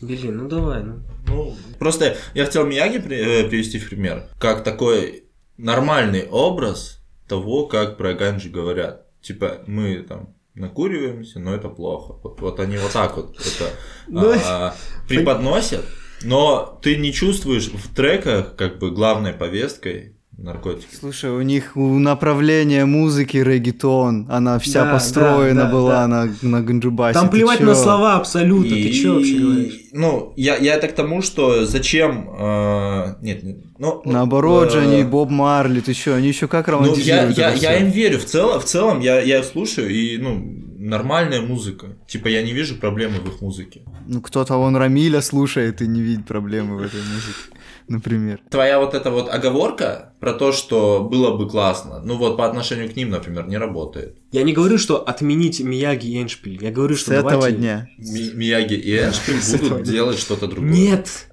Блин, ну давай, ну. Ну, просто я хотел Мияги при- э, привести в пример, как такой нормальный образ того, как про ганджи говорят. Типа, мы там накуриваемся, но это плохо. Вот, вот они вот так вот это Ну, а, преподносят, но ты не чувствуешь в треках как бы главной повесткой наркотики. Слушай, у них у направления музыки регетон, она вся Да, построена да, да, была да. на, на ганджубасе. Там ты плевать чё? на слова абсолютно. Ты И- что вообще говоришь? Ну, я, я это к тому, что зачем... э, нет, нет, ну... Наоборот же, э, они Боб Марли, ты что, они еще как Ну, я, романтизируют я, я им верю. В целом, в целом я, я их слушаю, и, ну, нормальная музыка. Типа, я не вижу проблемы в их музыке. Ну, кто-то вон Рамиля слушает и не видит проблемы в этой музыке, например. Твоя вот эта вот оговорка про то, что было бы классно, ну вот по отношению к ним, например, не работает. Я не говорю, что отменить Мияги и Эншпиль. Я говорю, С что этого давайте- дня. Ми- Мияги и Эншпиль С этого будут делать что-то другое. Нет!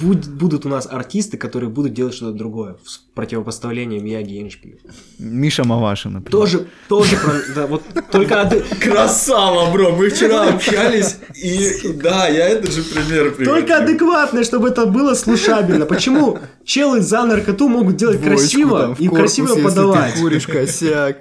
Будь- будут у нас артисты, которые будут делать что-то другое. В противопоставление Мияги и Эншпилю. Миша Мавашин, например. Тоже, тоже про... Да, вот только Красава, бро! Мы вчера общались, и да, я этот же пример привел. Только адекватно, чтобы это было слушабельно. Почему челы за наркоту могут делать красиво и красиво подавать? ты куришь косяк.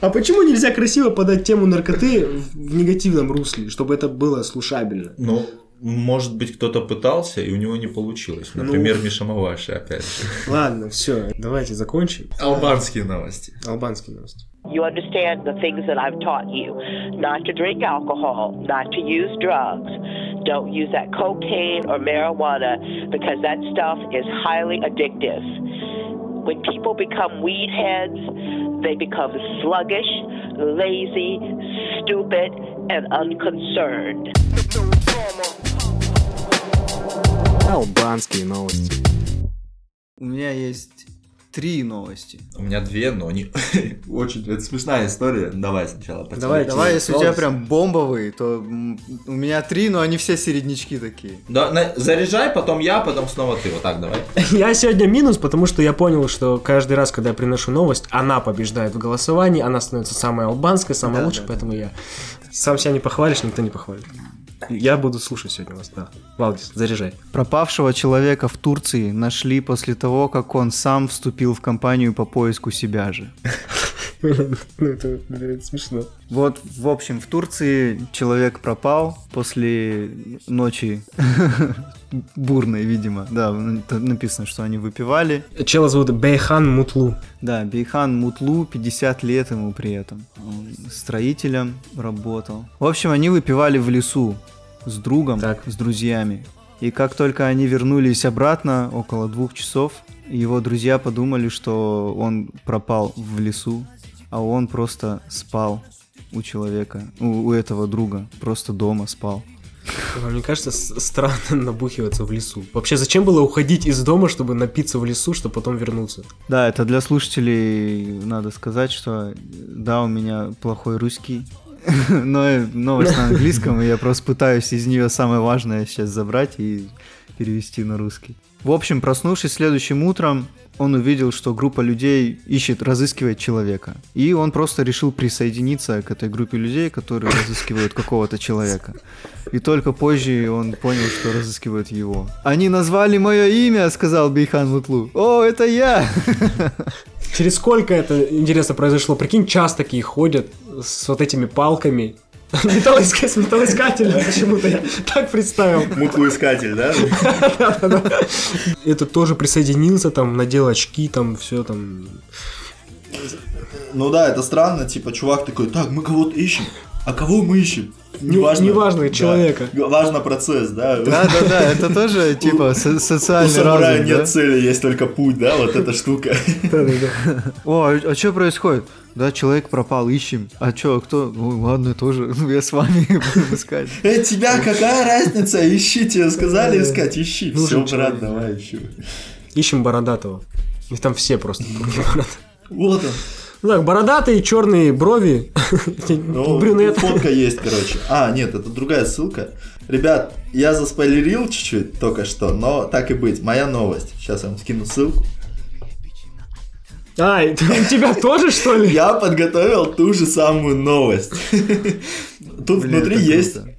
А почему нельзя красиво подать тему наркоты в в негативном русле, чтобы это было слушабельно? Ну, может быть, кто-то пытался, и у него не получилось. Ну. Например, Миша Маваши, опять же. Ладно, все, давайте закончим. Албанские новости. Албанские новости. You understand the things that I've taught you not to drink alcohol, not to use drugs. Don't use that cocaine or marijuana because that stuff is highly addictive. When people become weed heads, they become sluggish, lazy, stupid, and unconcerned. Албанские новости. У меня есть три новости. У меня две, но они очень... Это смешная история. Давай сначала. Давай, Давай, если у тебя прям бомбовые, то у меня три, но они все середнячки такие. Да, на- заряжай, потом я, потом снова ты. Вот так давай. Я сегодня минус, потому что я понял, что каждый раз, когда я приношу новость, она побеждает в голосовании, она становится самой албанской, самой Да, лучшей, да, поэтому я сам себя не похвалишь, никто не похвалит. Я буду слушать сегодня вас, да. Валдис, заряжай. Пропавшего человека в Турции нашли после того, как он сам вступил в кампанию по поиску себя же. Ну, это, смешно. Вот, в общем, в Турции человек пропал после ночи бурной, видимо. Да, н- тут написано, что они выпивали. Чела зовут Бейхан Мутлу. Да, Бейхан Мутлу, 50 лет ему при этом. Он строителем работал. В общем, они выпивали в лесу с другом, Так. с друзьями. И как только они вернулись обратно, около двух часов, его друзья подумали, что он пропал в лесу, а он просто спал у человека, у, у этого друга, просто дома спал. Вам не кажется странно набухиваться в лесу? Вообще, зачем было уходить из дома, чтобы напиться в лесу, чтобы потом вернуться? Да, это для слушателей надо сказать, что да, у меня плохой русский, но новость на английском, и я просто пытаюсь из нее самое важное сейчас забрать и перевести на русский. В общем, проснувшись следующим утром, он увидел, что группа людей ищет, разыскивает человека. И он просто решил присоединиться к этой группе людей, которые разыскивают какого-то человека. И только позже он понял, что разыскивают его. «Они назвали мое имя», — сказал Бейхан Мутлу. «О, это я!» Через сколько это, интересно, произошло? Прикинь, час такие ходят с вот этими палками. Металлоиска- С металлоискателем почему-то я так представил. Мутлоискатель, да? Это тоже присоединился, там, надел очки, там, все там. Ну да, это странно, типа, чувак такой, так, мы кого-то ищем. А кого мы ищем? Не- неважно, Да. человека. Важно процесс, да? Да-да-да, это тоже типа со- У социальный самурая разум, нет да? цели, есть только путь, да? Вот эта штука. О, а, что происходит? Да, человек пропал, ищем. А чё, кто? Ну ладно, тоже. Ну, я с вами буду искать. Э, тебя какая разница? Ищи, тебе сказали искать, ищи. Все, Нужен брат, давай ищу. Ищем бородатого. И там все просто. Вот он. Ну так, бородатые, черные брови, Ну, брюнет. фотка есть, короче. А, нет, это другая ссылка. Ребят, я заспойлерил чуть-чуть только что, но так и быть, моя новость. Сейчас я вам скину ссылку. А, это у тебя тоже, что ли? Я подготовил ту же самую новость. Тут Блин, внутри это есть круто.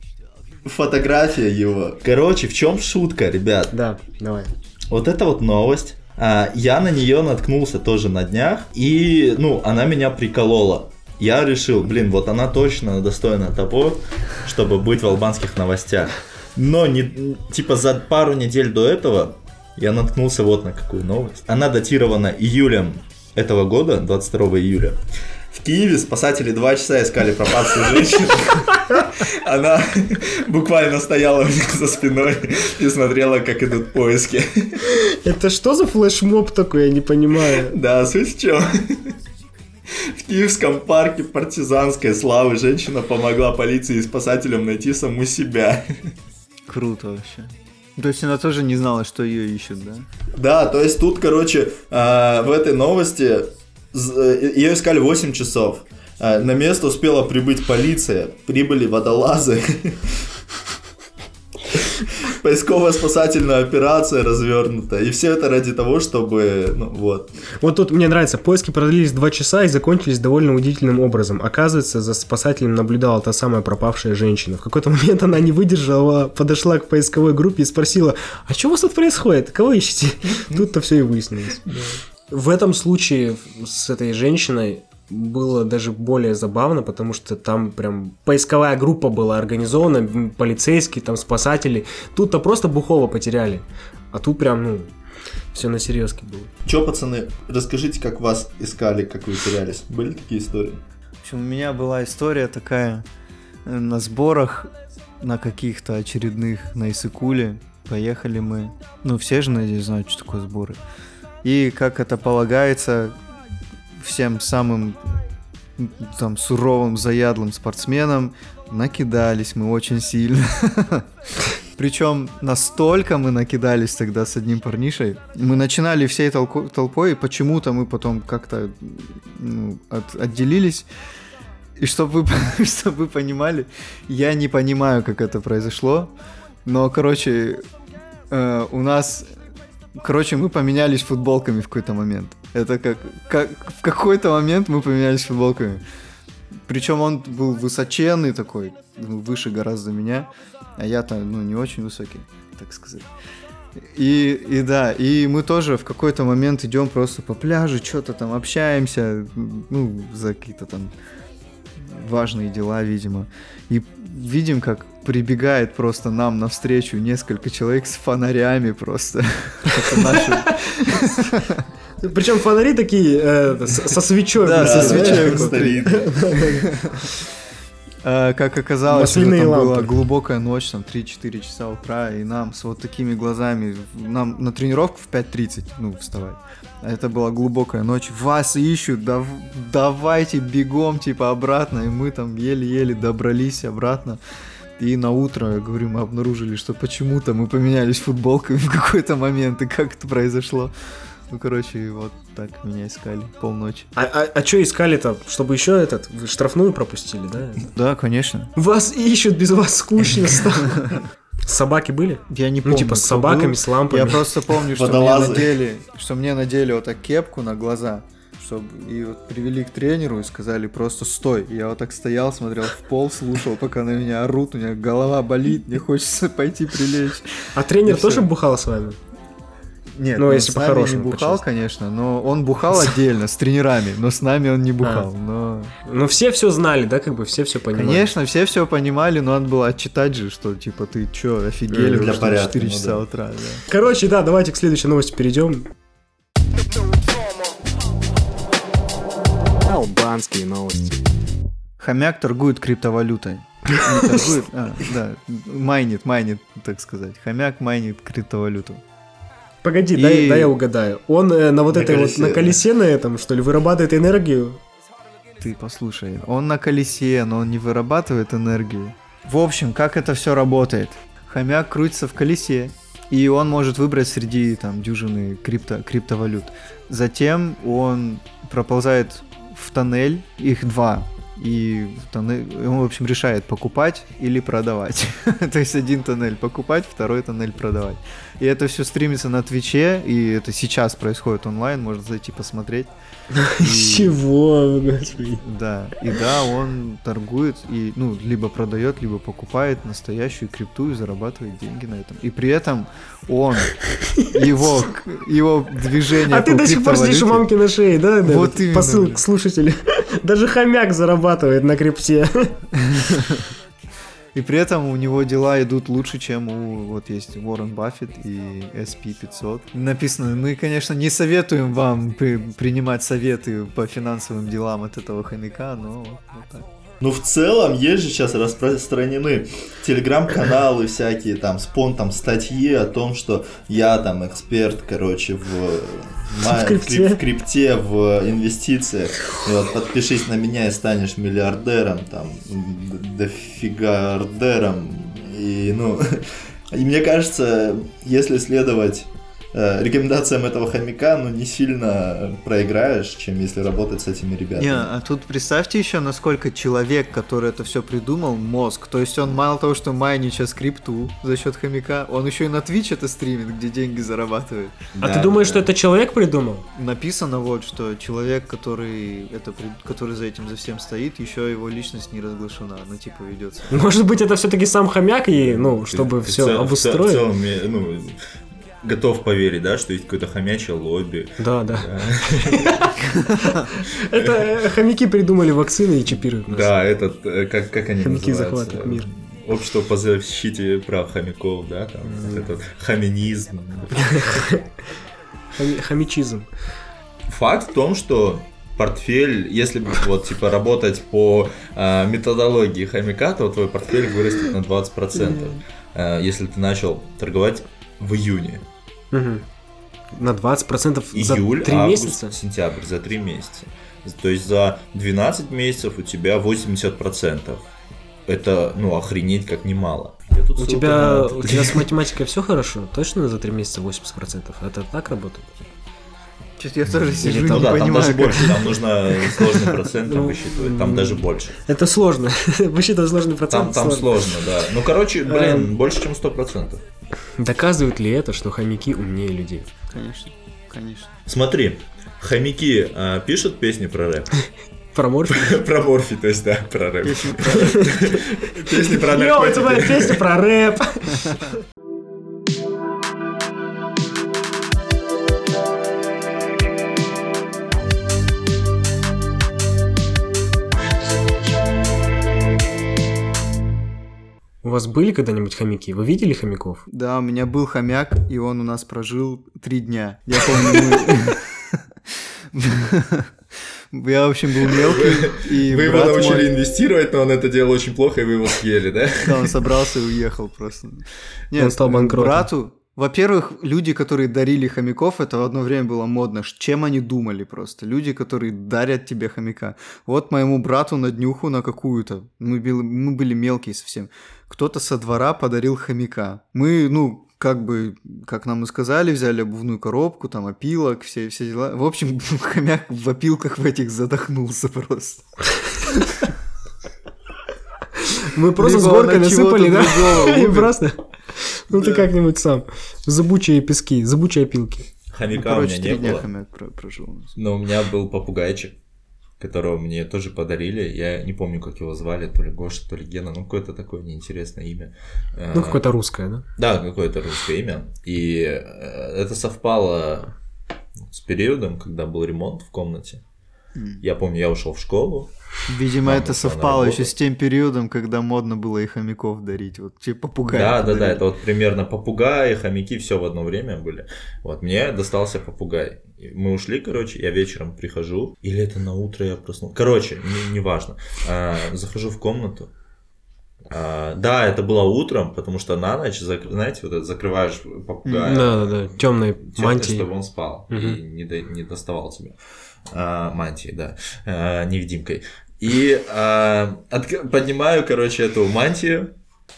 фотография его. Короче, в чем шутка, ребят? Да, давай. Вот эта вот новость. А, я на нее наткнулся тоже на днях. И, ну, она меня приколола. Я решил, блин, вот она точно достойна того, чтобы быть в албанских новостях. Но не, типа за пару недель до этого я наткнулся вот на какую новость. Она датирована июлем этого года, 22 июля. В Киеве спасатели два часа искали пропавшую женщину. Она буквально стояла у них за спиной и смотрела, как идут поиски. Это что за флешмоб такой, я не понимаю. Да, суть в чем? В Киевском парке партизанской славы женщина помогла полиции и спасателям найти саму себя. Круто вообще. То есть она тоже не знала, что ее ищут, да? Да, то есть тут, короче, а, в этой новости ее искали 8 часов. А, На место успела прибыть полиция, прибыли водолазы. Поисково-спасательная операция развернута. И все это ради того, чтобы, ну вот. Вот тут мне нравится, поиски продлились два часа и закончились довольно удивительным образом. Оказывается, за спасателем наблюдала та самая пропавшая женщина. В какой-то момент она не выдержала, подошла к поисковой группе и спросила, а что у вас тут происходит? Кого ищете? Тут-то все и выяснилось. В этом случае с этой женщиной было даже более забавно, потому что там прям поисковая группа была организована, полицейские, там спасатели. Тут-то просто бухово потеряли. А тут прям, ну, все на серьезке было. Че, пацаны, расскажите, как вас искали, как вы терялись. Были такие истории? В общем, у меня была история такая э, на сборах на каких-то очередных на Исыкуле. Поехали мы. Ну, все же, надеюсь, знают, что такое сборы. И, как это полагается, всем самым там суровым, заядлым спортсменам накидались мы очень сильно. Причем настолько мы накидались тогда с одним парнишей. Мы начинали всей толпой, и почему-то мы потом как-то ну, от- отделились. И чтобы вы, чтоб вы понимали, я не понимаю, как это произошло. Но, короче, э, у нас... Короче, мы поменялись футболками в какой-то момент. Это как, как... В какой-то момент мы поменялись футболками. Причем он был высоченный такой, ну, выше гораздо меня, а я-то, ну, не очень высокий, так сказать. И, и да, и мы тоже в какой-то момент идем просто по пляжу, что-то там общаемся, ну, за какие-то там важные дела, видимо. И видим, как прибегает просто нам навстречу несколько человек с фонарями просто. Причем фонари такие э, со свечой. Да, со свечой. А, Как оказалось, уже Масляные там была глубокая ночь, там 3-4 часа утра, и нам с вот такими глазами, нам на тренировку в 5.30, ну, вставать. А это была глубокая ночь, вас ищут, дав- давайте бегом, типа, обратно, и мы там еле-еле добрались обратно. И на утро, я говорю, мы обнаружили, что почему-то мы поменялись футболками в какой-то момент, и как это произошло. Ну, короче, вот так меня искали полночи. А, что искали-то? Чтобы еще этот, вы штрафную пропустили, да? Да, конечно. Вас ищут, без вас скучно стало. Собаки были? Я не Ну, помню. типа с собаками, был. с лампами. Я просто помню, что мне надели, что мне надели вот так кепку на глаза, чтобы и вот привели к тренеру и сказали просто стой. И я вот так стоял, смотрел в пол, слушал, пока на меня орут, у меня голова болит, мне хочется пойти прилечь. А тренер И тоже всё. бухал с вами? Нет, Ну, если по-хорошему, не бухал, конечно, но он бухал отдельно с тренерами, но с нами он не бухал. Но Ну, все все знали, да, как бы все все понимали. Конечно, все все понимали, но надо было отчитать же, что типа ты чё, офигели, Для что порядка, 4 ну часа да. утра, да. Короче, да, давайте к следующей новости перейдем. Албанские новости. Хомяк торгует криптовалютой. Не торгует, а, да, майнит, майнит, так сказать. Хомяк майнит криптовалюту. Погоди, И- дай, дай я угадаю. Он э, на вот На этой колесе, вот, на да. колесе на этом, что ли, вырабатывает энергию? Ты послушай, он на колесе, но он не вырабатывает энергию. В общем, как это все работает? Хомяк крутится в колесе, и он может выбрать среди там дюжины крипто, криптовалют. Затем он проползает в тоннель, их два, и тоннель, он, в общем, решает покупать или продавать. То есть один тоннель покупать, второй тоннель продавать. И это все стримится на Твиче, и это сейчас происходит онлайн, можно зайти посмотреть. И- Чего, господи. да, и да, он торгует и, ну, либо продает, либо покупает настоящую крипту и зарабатывает деньги на этом. И при этом он, его, его движение А ты до сих пор сидишь у мамки на шее, да? да, Вот именно, Посыл к слушателю. Даже хомяк зарабатывает на крипте. И при этом у него дела идут лучше, чем у, вот есть Уоррен Баффет и SP500. Написано, мы, конечно, не советуем вам при- принимать советы по финансовым делам от этого хомяка, но вот, вот так. Ну, в целом, есть же сейчас распространены телеграм-каналы всякие, там, спон, там, статьи о том, что я там эксперт, короче, в, ма- В крипте. крип- в крипте, в инвестициях. И вот подпишись на меня и станешь миллиардером, там, дофигардером. И, ну, и мне кажется, если следовать э, рекомендациям этого хомяка, ну, не сильно проиграешь, чем если работать с этими ребятами. Не, а тут представьте еще, насколько человек, который это все придумал, мозг. То есть он мало того, что майнит сейчас крипту за счет хомяка, он еще и на Twitch это стримит, где деньги зарабатывает. А Да, ты думаешь, да. что это человек придумал? Написано вот, что человек, который это который за этим за всем стоит, еще его личность не разглашена, ну типа ведется. Может быть, это все-таки сам хомяк и, ну, чтобы все цел- в целом, ну, готов поверить, да, что есть какое-то хомячье лобби. Да, да. Это э, хомяки придумали вакцины и чипируют нас. Да, этот, э, как, как они Хомяки захватывают мир. Общество по защите прав хомяков, да, там, этот хоминизм. Хоми- Хомячизм. Факт в том, что портфель, если вот типа работать по э, методологии хомяка, то твой портфель вырастет на 20%. Э, если ты начал торговать в июне. Мгм. На 20% за Июль, 3 август, месяца? сентябрь, за 3 месяца. То есть за 12 месяцев у тебя 80%. Это, ну, охренеть как немало. У тебя, у тебя с математикой все хорошо? Точно за 3 месяца 80%? Это так работает? Чё-то я тоже сижу, Ну не да, там понимаю. даже как- больше, там нужно сложный процент там Ну, высчитывать, там даже больше. Это сложно. Высчитывать сложный Там, процент там сложно, да. Ну, короче, блин, Эм. больше, чем 100%. Доказывает ли это, что хомяки умнее людей? Конечно, конечно. Смотри, хомяки а, пишут песни про рэп. Про морфий? Про морфи, то есть, да, про рэп. Песни про Йоу, это моя песня про рэп! вас были когда-нибудь хомяки? Вы видели хомяков? Да, у меня был хомяк, и он у нас прожил три дня. Я помню, Я, в общем, был мелкий, и Вы его научили мой- инвестировать, но он это делал очень плохо, и вы его съели, да? Да, он собрался и уехал просто. Он стал банкротом. Брату, во-первых, люди, которые дарили хомяков, это в одно время было модно. Чем они думали просто? Люди, которые дарят тебе хомяка. Вот моему брату на днюху на какую-то. Мы были, мы были мелкие совсем. Кто-то со двора подарил хомяка. Мы, ну, как бы, как нам и сказали, взяли обувную коробку, там, опилок, все, все дела. В общем, хомяк в опилках в этих задохнулся просто. Мы просто с горкой насыпали, да? И просто... Ну ты как-нибудь сам. Зыбучие пески, зыбучие опилки. Ну, Хомяка у короче, меня не дня было. хомяк про- прожил у. Но у меня был попугайчик, которого мне тоже подарили. Я не помню, как его звали, то ли Гоша, то ли Гена. Ну, какое-то такое неинтересное имя. Ну Э, какое-то русское, да? Да, какое-то русское имя. И э, это совпало с периодом, когда был ремонт в комнате. Я помню, я ушел в школу. Видимо, Мама это совпало еще с тем периодом, когда модно было и хомяков дарить. Вот типа попугай. Да, да, да, это вот примерно попугаи, хомяки, все в одно время были. Вот, мне достался попугай. И Мы ушли, короче, я вечером прихожу, или это на утро я проснулся. Короче, не- неважно. А, захожу в комнату. А, да, это было утром, потому что на ночь, зак- знаете, вот это закрываешь попугая. Да, да, да. Тёмный, мантии. чтобы он спал и Мгм. не, до- не доставал тебя. А, мантии, да, а, невидимкой. И а, отк- поднимаю, короче, эту мантию,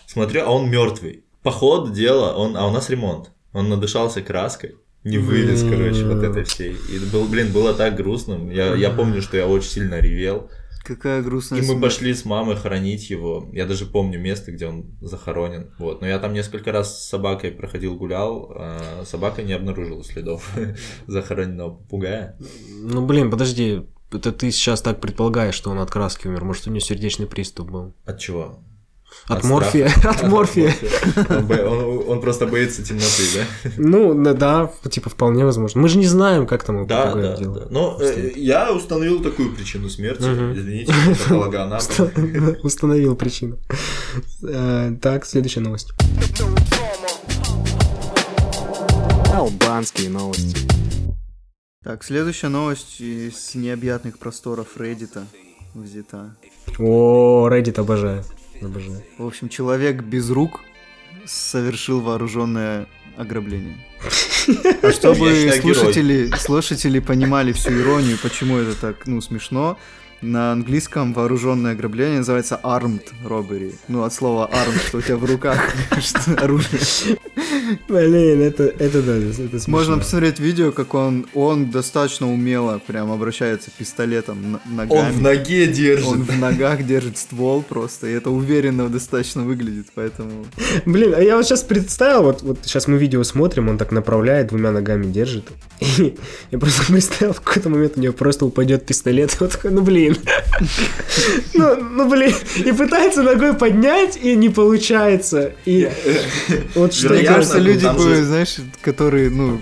смотрю, а он мертвый. По ходу дела, он, а у нас ремонт. Он надышался краской. Не вылез, короче, вот этой всей. И был, блин, было так грустно. Я, я помню, что я очень сильно ревел. Какая грустная И мы смерть. пошли с мамой хоронить его. Я даже помню место, где он захоронен. Вот. Но я там несколько раз с собакой проходил, гулял. а собака не обнаружила следов захороненного попугая. Ну блин, подожди. Это ты сейчас так предполагаешь, что он от краски умер. Может, у него сердечный приступ был. От чего? От, От морфия. От морфия. Он, просто боится темноты, да? Ну, да, типа, вполне возможно. Мы же не знаем, как там у Да, да, да. Но э, я установил такую причину смерти. Извините, патологоанатом. Установил причину. Э, Так, следующая новость. Албанские новости. Так, следующая новость из необъятных просторов Reddit взята. О, Reddit обожаю. Обожаю. В общем, человек без рук совершил вооруженное ограбление. А чтобы слушатели, слушатели понимали всю иронию, почему это так, ну, смешно, на английском вооруженное ограбление называется armed robbery. Ну, от слова armed, что у тебя в руках оружие. Блин, это, это да, это смешно. Можно посмотреть видео, как он, он достаточно умело прям обращается пистолетом ногами. Он в ноге держит. Он в ногах держит ствол просто, и это уверенно достаточно выглядит, поэтому... Блин, а я вот сейчас представил, вот, вот сейчас мы видео смотрим, он так направляет, двумя ногами держит. И я просто представил, в какой-то момент у него просто упадет пистолет, вот такой, ну блин. Ну, ну блин. И пытается ногой поднять, и не получается. И вот что Мне кажется, люди бы, знаешь, которые, ну,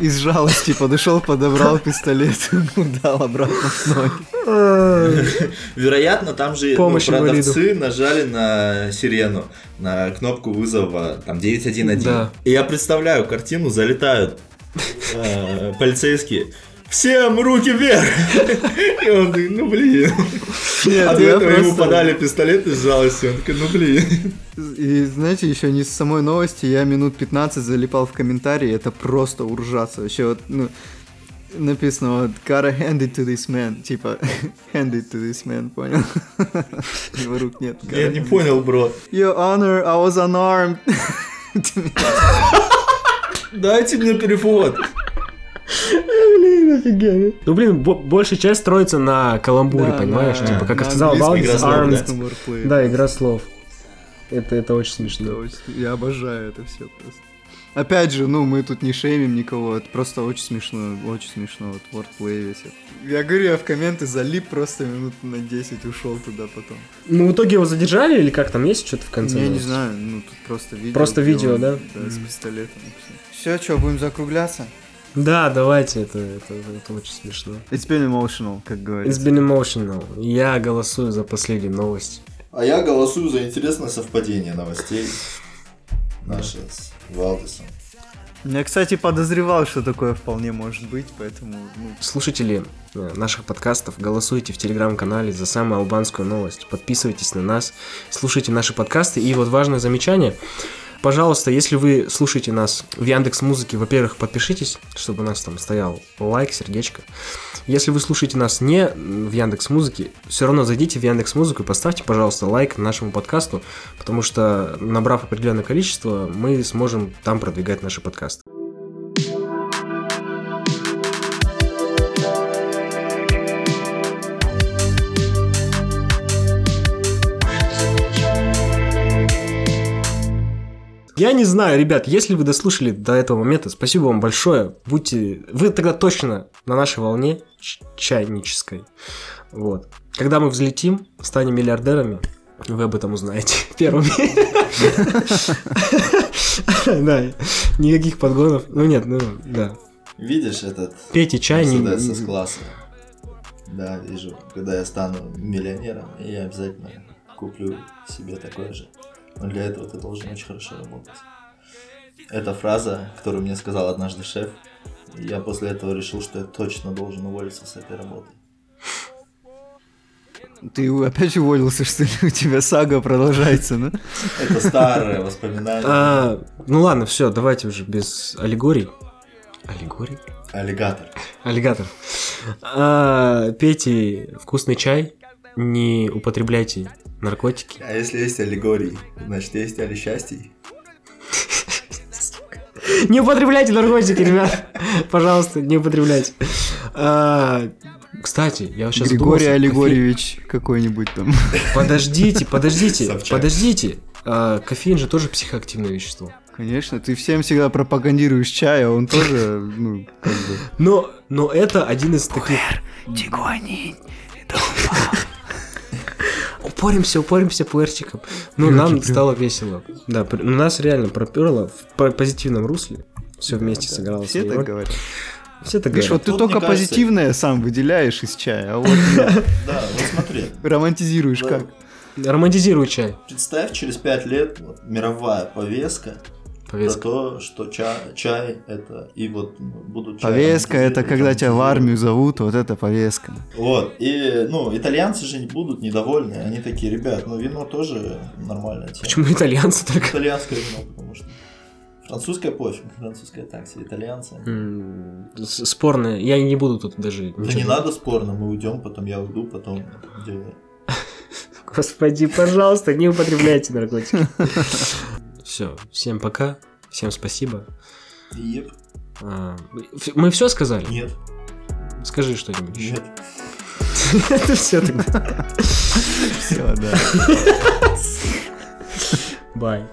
из жалости подошел, подобрал пистолет, дал обратно с ноги. Вероятно, там же ну, продавцы нажали на сирену, на кнопку вызова, там 911. Да. И я представляю картину, залетают э, полицейские. Всем руки вверх. И он такой, ну блин. Нет, А до этого ему просто- подали пистолет из жалости. Он такой, ну блин. И знаете, еще не с самой новости, я минут 15 залипал в комментарии, это просто уржаться. Вообще вот, ну, написано вот, gotta hand it to this man, типа, hand it to this man, понял? Его рук нет. Я не понял, бро. Your honor, I was unarmed. Дайте мне перевод. Ну, блин, бо- большая часть строится на каламбуре, Да, понимаешь? Типа, как сказал Валдис, armed. да. Да, игра слов. Это, это очень Да, смешно. очень- Я обожаю это все просто. Опять же, ну, мы тут не шеймим никого, это просто очень смешно, очень смешно, вот wordplay весь. Я говорю, я в комменты залип просто минут на 10, ушел туда потом. Ну, в итоге его задержали или как там есть что-то в конце? Я не знаю, ну тут просто видео. Просто видео, он, да? с пистолетом. Все, что, будем закругляться? Да, давайте, это, это, это очень смешно. It's been emotional, как It's говорится. been emotional. Я голосую за последнюю новость. А я голосую за интересное совпадение новостей наши с Валдисом. Я, кстати, подозревал, что такое вполне может быть, поэтому, ну, Слушатели э, наших подкастов, голосуйте в телеграм-канале за самую албанскую новость. Подписывайтесь на нас, слушайте наши подкасты. И вот важное замечание. Пожалуйста, если вы слушаете нас в Яндекс Музыке, во-первых, подпишитесь, чтобы у нас там стоял лайк, сердечко. Если вы слушаете нас не в Яндекс Музыке, все равно зайдите в Яндекс Музыку и поставьте, пожалуйста, лайк нашему подкасту, потому что набрав определенное количество, мы сможем там продвигать наши подкасты. Я не знаю, ребят, если вы дослушали до этого момента, спасибо вам большое. Будьте... Вы тогда точно на нашей волне чайнической. Вот. Когда мы взлетим, станем миллиардерами, вы об этом узнаете первыми. Да, никаких подгонов. Ну нет, ну да. Видишь этот Пейте чай, с класса? Да, вижу. Когда я стану миллионером, я обязательно куплю себе такой же. Но для этого ты должен очень хорошо работать. Это фраза, которую мне сказал однажды шеф. Я после этого решил, что я точно должен уволиться с этой работы. ты опять уволился, что ли? У тебя сага продолжается, да? Это старое воспоминание. А, ну ладно, все, давайте уже без аллегорий. Аллегорий? Аллигатор. Аллигатор. А, пейте вкусный чай, не употребляйте наркотики. А если есть аллегории, значит есть али счастье. Не употребляйте наркотики, ребят. Пожалуйста, не употребляйте. А, кстати, я сейчас Григорий Аллегорьевич какой-нибудь там. Подождите, подождите, подождите. А, кофеин же тоже психоактивное вещество. Конечно, ты всем всегда пропагандируешь чай, а он тоже, ну, как бы... Но, но это один из таких... Упоримся, упоримся пуэрчиком. Ну, нам стало весело. Да, при- нас реально проперло в по- позитивном русле. Все вместе сыграло Все свою так говорят. Все так Видишь, вот ты Тут, только кажется- позитивное сам выделяешь из чая, а вот. Да, вот смотри. романтизируешь Да. как. Романтизируй чай. Представь, через пять лет мировая повестка Повестка. про то, что чай, чай это и вот будут чай Повестка это когда тебя в армию зовут, вот это повестка. Вот, и, ну, итальянцы же не будут недовольны, они такие, ребят, ну, вино тоже нормальная тема. Почему итальянцы только? Итальянское вино, потому что французское пофиг, французское так себе, итальянцы. М, с- Спорное. Я не буду тут даже... Да ничего- не надо спорно, мы уйдем, потом я уйду, потом делаю. Господи, пожалуйста, не употребляйте наркотики. Все, всем пока, всем спасибо. Еп. А, Мы все сказали? Нет, Скажи что-нибудь еще. нет. Это все тогда. Все, да. Бай.